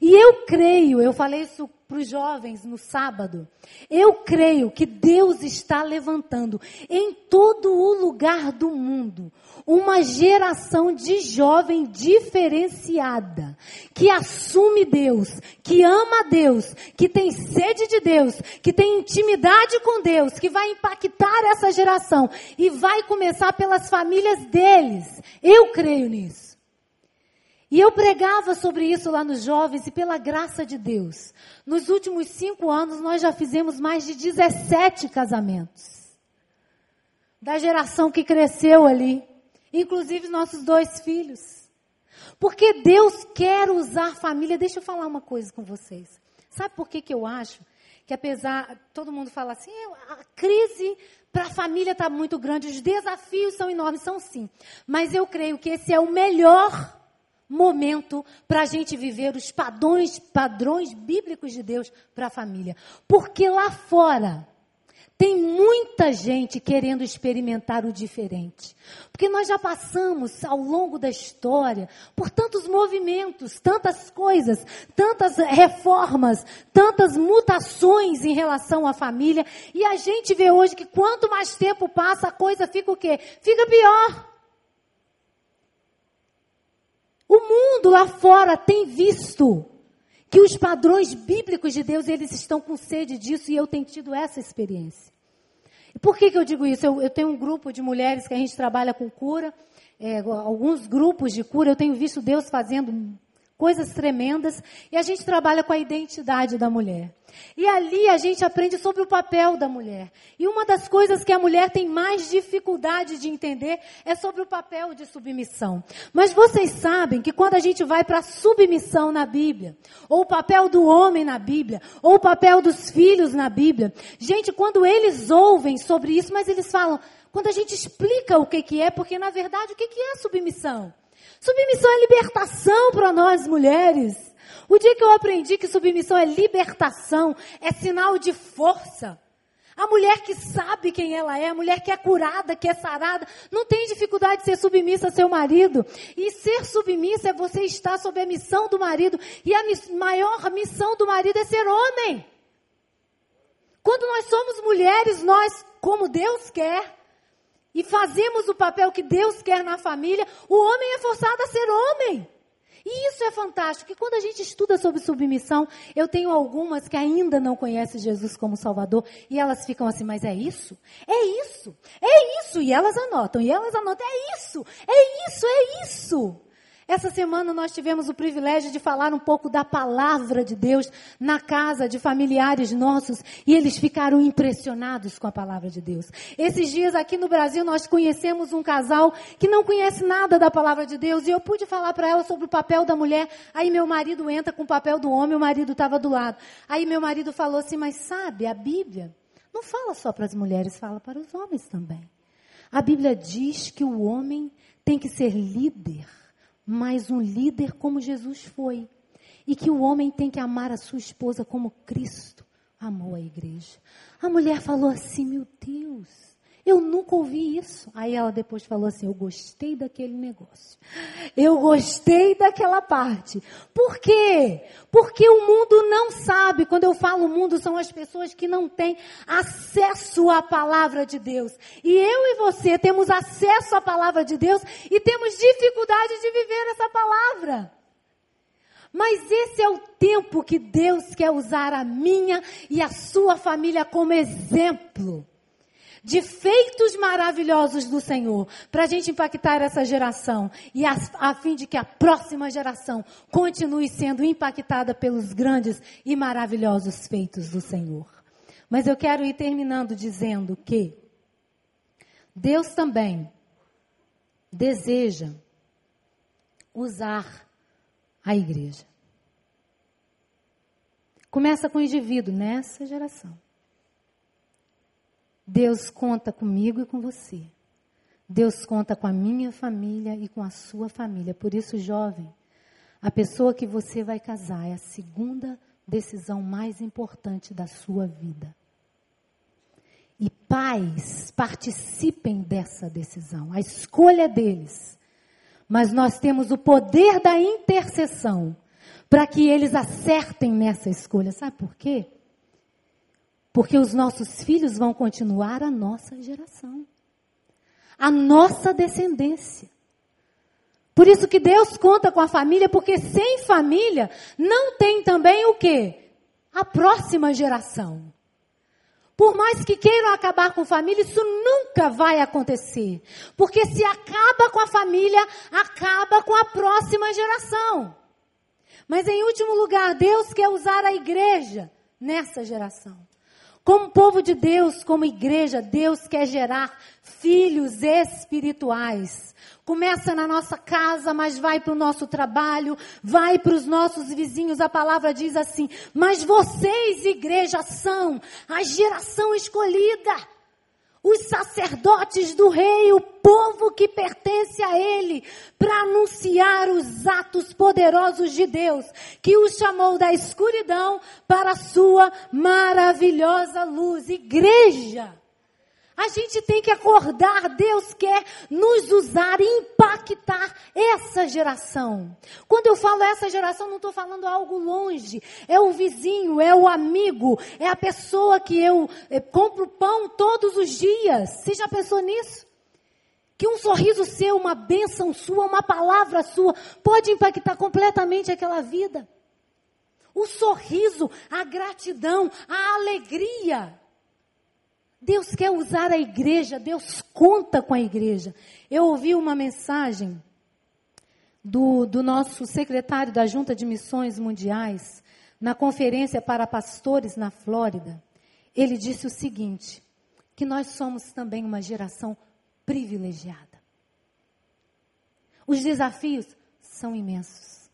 E eu creio, eu falei isso para os jovens no sábado, eu creio que Deus está levantando em todo o lugar do mundo uma geração de jovem diferenciada, que assume Deus, que ama Deus, que tem sede de Deus, que tem intimidade com Deus, que vai impactar essa geração e vai começar pelas famílias deles. Eu creio nisso. E eu pregava sobre isso lá nos jovens e pela graça de Deus. Nos últimos cinco anos nós já fizemos mais de 17 casamentos. Da geração que cresceu ali inclusive nossos dois filhos. Porque Deus quer usar família. Deixa eu falar uma coisa com vocês. Sabe por que, que eu acho que apesar, todo mundo fala assim, é, a crise para a família está muito grande, os desafios são enormes, são sim. Mas eu creio que esse é o melhor momento para a gente viver os padrões, padrões bíblicos de Deus para a família. Porque lá fora, tem muita gente querendo experimentar o diferente. Porque nós já passamos ao longo da história por tantos movimentos, tantas coisas, tantas reformas, tantas mutações em relação à família. E a gente vê hoje que quanto mais tempo passa, a coisa fica o quê? Fica pior. O mundo lá fora tem visto que os padrões bíblicos de Deus, eles estão com sede disso e eu tenho tido essa experiência. E por que, que eu digo isso? Eu, eu tenho um grupo de mulheres que a gente trabalha com cura, é, alguns grupos de cura, eu tenho visto Deus fazendo coisas tremendas, e a gente trabalha com a identidade da mulher. E ali a gente aprende sobre o papel da mulher. E uma das coisas que a mulher tem mais dificuldade de entender é sobre o papel de submissão. Mas vocês sabem que quando a gente vai para a submissão na Bíblia, ou o papel do homem na Bíblia, ou o papel dos filhos na Bíblia, gente, quando eles ouvem sobre isso, mas eles falam, quando a gente explica o que, que é, porque na verdade o que, que é submissão? Submissão é libertação para nós mulheres. O dia que eu aprendi que submissão é libertação, é sinal de força. A mulher que sabe quem ela é, a mulher que é curada, que é sarada, não tem dificuldade de ser submissa a seu marido. E ser submissa é você estar sob a missão do marido. E a maior missão do marido é ser homem. Quando nós somos mulheres, nós, como Deus quer, e fazemos o papel que Deus quer na família, o homem é forçado a ser homem. E isso é fantástico, que quando a gente estuda sobre submissão, eu tenho algumas que ainda não conhecem Jesus como Salvador, e elas ficam assim, mas é isso? É isso, é isso, e elas anotam, e elas anotam, é isso, é isso, é isso. Essa semana nós tivemos o privilégio de falar um pouco da palavra de Deus na casa de familiares nossos e eles ficaram impressionados com a palavra de Deus. Esses dias aqui no Brasil nós conhecemos um casal que não conhece nada da palavra de Deus e eu pude falar para ela sobre o papel da mulher. Aí meu marido entra com o papel do homem, o marido estava do lado. Aí meu marido falou assim: Mas sabe, a Bíblia não fala só para as mulheres, fala para os homens também. A Bíblia diz que o homem tem que ser líder mas um líder como Jesus foi. E que o homem tem que amar a sua esposa como Cristo amou a igreja. A mulher falou assim: Meu Deus, eu nunca ouvi isso. Aí ela depois falou assim: Eu gostei daquele negócio. Eu gostei daquela parte. Por quê? Porque o mundo não sabe. Quando eu falo mundo, são as pessoas que não têm acesso à palavra de Deus. E eu e você temos acesso à palavra de Deus e temos dificuldade de viver essa palavra. Mas esse é o tempo que Deus quer usar a minha e a sua família como exemplo de feitos maravilhosos do Senhor, para a gente impactar essa geração e a, a fim de que a próxima geração continue sendo impactada pelos grandes e maravilhosos feitos do Senhor. Mas eu quero ir terminando dizendo que Deus também deseja usar a igreja. Começa com o indivíduo nessa geração. Deus conta comigo e com você. Deus conta com a minha família e com a sua família. Por isso, jovem, a pessoa que você vai casar é a segunda decisão mais importante da sua vida. E pais, participem dessa decisão. A escolha é deles. Mas nós temos o poder da intercessão para que eles acertem nessa escolha. Sabe por quê? Porque os nossos filhos vão continuar a nossa geração, a nossa descendência. Por isso que Deus conta com a família, porque sem família não tem também o quê? A próxima geração. Por mais que queiram acabar com família, isso nunca vai acontecer. Porque se acaba com a família, acaba com a próxima geração. Mas em último lugar, Deus quer usar a igreja nessa geração. Como povo de Deus, como igreja, Deus quer gerar filhos espirituais. Começa na nossa casa, mas vai para o nosso trabalho, vai para os nossos vizinhos. A palavra diz assim: Mas vocês, igreja, são a geração escolhida os sacerdotes do rei, o povo que pertence a ele, para anunciar os atos poderosos de Deus, que o chamou da escuridão para a sua maravilhosa luz. Igreja! A gente tem que acordar, Deus quer nos usar e impactar essa geração. Quando eu falo essa geração, não estou falando algo longe. É o vizinho, é o amigo, é a pessoa que eu é, compro pão todos os dias. Você já pensou nisso? Que um sorriso seu, uma bênção sua, uma palavra sua, pode impactar completamente aquela vida. O sorriso, a gratidão, a alegria. Deus quer usar a igreja, Deus conta com a igreja. Eu ouvi uma mensagem do, do nosso secretário da Junta de Missões Mundiais, na conferência para pastores na Flórida. Ele disse o seguinte: que nós somos também uma geração privilegiada. Os desafios são imensos.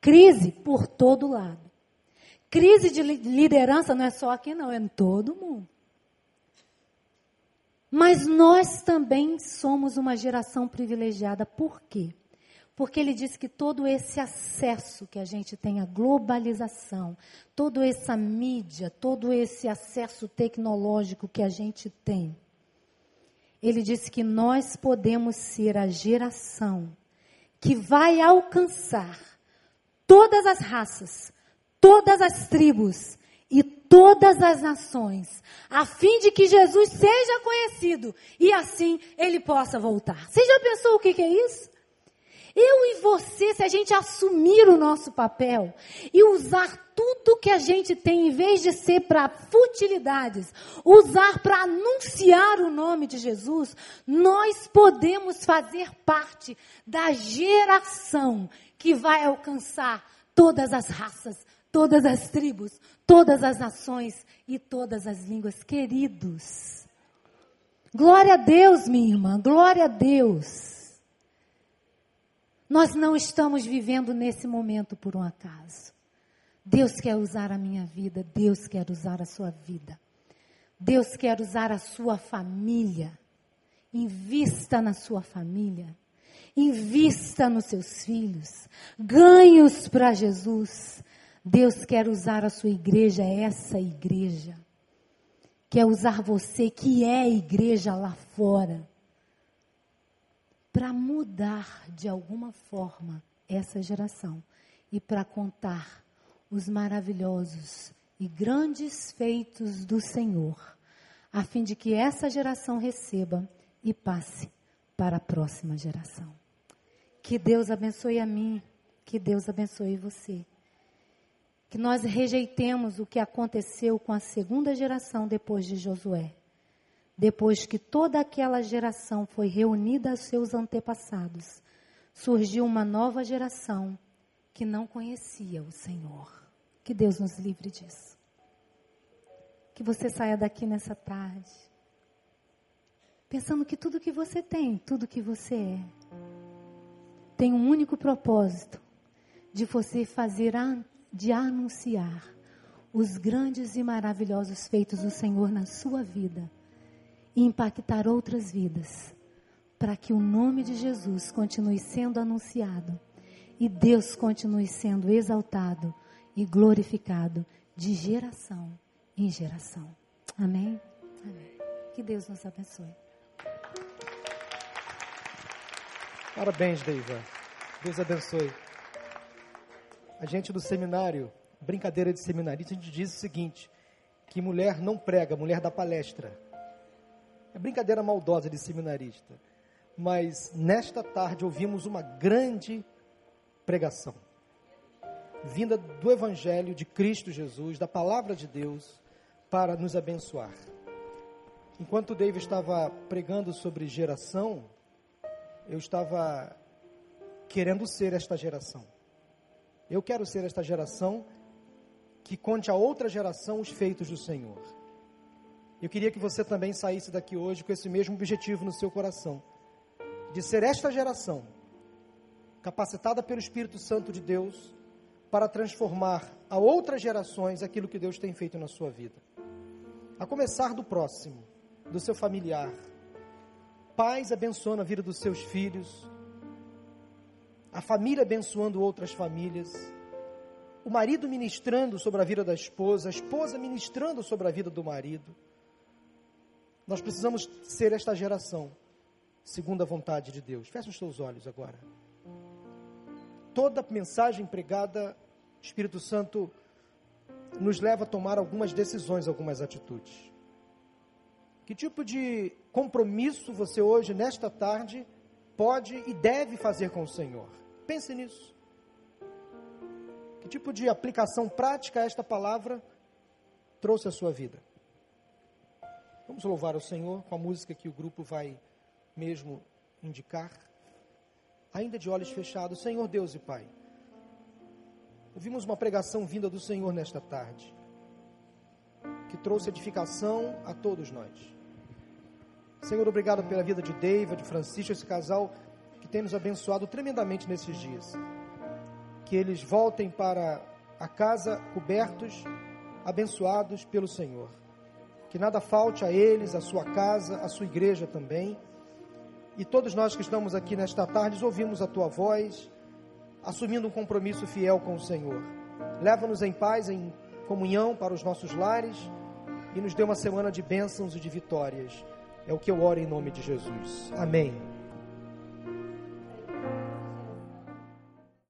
Crise por todo lado. Crise de liderança não é só aqui, não, é em todo mundo. Mas nós também somos uma geração privilegiada. Por quê? Porque ele diz que todo esse acesso que a gente tem à globalização, toda essa mídia, todo esse acesso tecnológico que a gente tem, ele disse que nós podemos ser a geração que vai alcançar todas as raças, todas as tribos e todas as nações, a fim de que Jesus seja conhecido e assim ele possa voltar. Você já pensou o que, é isso? Eu e você, se a gente assumir o nosso papel e usar tudo que a gente tem, em vez de ser para futilidades, usar para anunciar o nome de Jesus, nós podemos fazer parte da geração que vai alcançar todas as raças, todas as tribos, todas as nações e todas as línguas. Queridos, glória a Deus, minha irmã, glória a Deus. Nós não estamos vivendo nesse momento por um acaso. Deus quer usar a minha vida, Deus quer usar a sua vida. Deus quer usar a sua família. Invista na sua família. Invista nos seus filhos. Ganhe-os para Jesus. Deus quer usar a sua igreja, essa igreja. Quer usar você, que é igreja lá fora para mudar de alguma forma essa geração e para contar os maravilhosos e grandes feitos do Senhor, a fim de que essa geração receba e passe para a próxima geração. Que Deus abençoe a mim, que Deus abençoe você. Que nós rejeitemos o que aconteceu com a segunda geração depois de Josué depois que toda aquela geração foi reunida aos seus antepassados, surgiu uma nova geração que não conhecia o Senhor. Que Deus nos livre disso. Que você saia daqui nessa tarde, pensando que tudo que você tem, tudo que você é, tem um único propósito de você fazer, de anunciar os grandes e maravilhosos feitos do Senhor na sua vida e impactar outras vidas, para que o nome de Jesus continue sendo anunciado e Deus continue sendo exaltado e glorificado de geração em geração. Amém? Amém. Que Deus nos abençoe. Parabéns, Deiva. Deus abençoe. A gente do seminário, brincadeira de seminarista, a gente diz o seguinte: que mulher não prega, mulher dá palestra. É brincadeira maldosa de seminarista. Mas nesta tarde ouvimos uma grande pregação. Vinda do Evangelho de Cristo Jesus, da palavra de Deus, para nos abençoar. Enquanto David estava pregando sobre geração, eu estava querendo ser esta geração. Eu quero ser esta geração que conte a outra geração os feitos do Senhor. Eu queria que você também saísse daqui hoje com esse mesmo objetivo no seu coração, de ser esta geração capacitada pelo Espírito Santo de Deus para transformar a outras gerações aquilo que Deus tem feito na sua vida. A começar do próximo, do seu familiar. Pais abençoando a vida dos seus filhos, a família abençoando outras famílias, o marido ministrando sobre a vida da esposa, a esposa ministrando sobre a vida do marido nós precisamos ser esta geração, segundo a vontade de Deus. Feche os seus olhos agora. Toda mensagem pregada, Espírito Santo nos leva a tomar algumas decisões, algumas atitudes. Que tipo de compromisso você hoje, nesta tarde, pode e deve fazer com o Senhor? Pense nisso. Que tipo de aplicação prática esta palavra trouxe à sua vida? Vamos louvar o Senhor com a música que o grupo vai mesmo indicar. Ainda de olhos fechados, Senhor Deus e Pai. Ouvimos uma pregação vinda do Senhor nesta tarde, que trouxe edificação a todos nós. Senhor, obrigado pela vida de David, Francisco, esse casal que tem nos abençoado tremendamente nesses dias. Que eles voltem para a casa cobertos, abençoados pelo Senhor. Que nada falte a eles, a sua casa, a sua igreja também. E todos nós que estamos aqui nesta tarde ouvimos a tua voz, assumindo um compromisso fiel com o Senhor. Leva-nos em paz, em comunhão para os nossos lares e nos dê uma semana de bênçãos e de vitórias. É o que eu oro em nome de Jesus. Amém.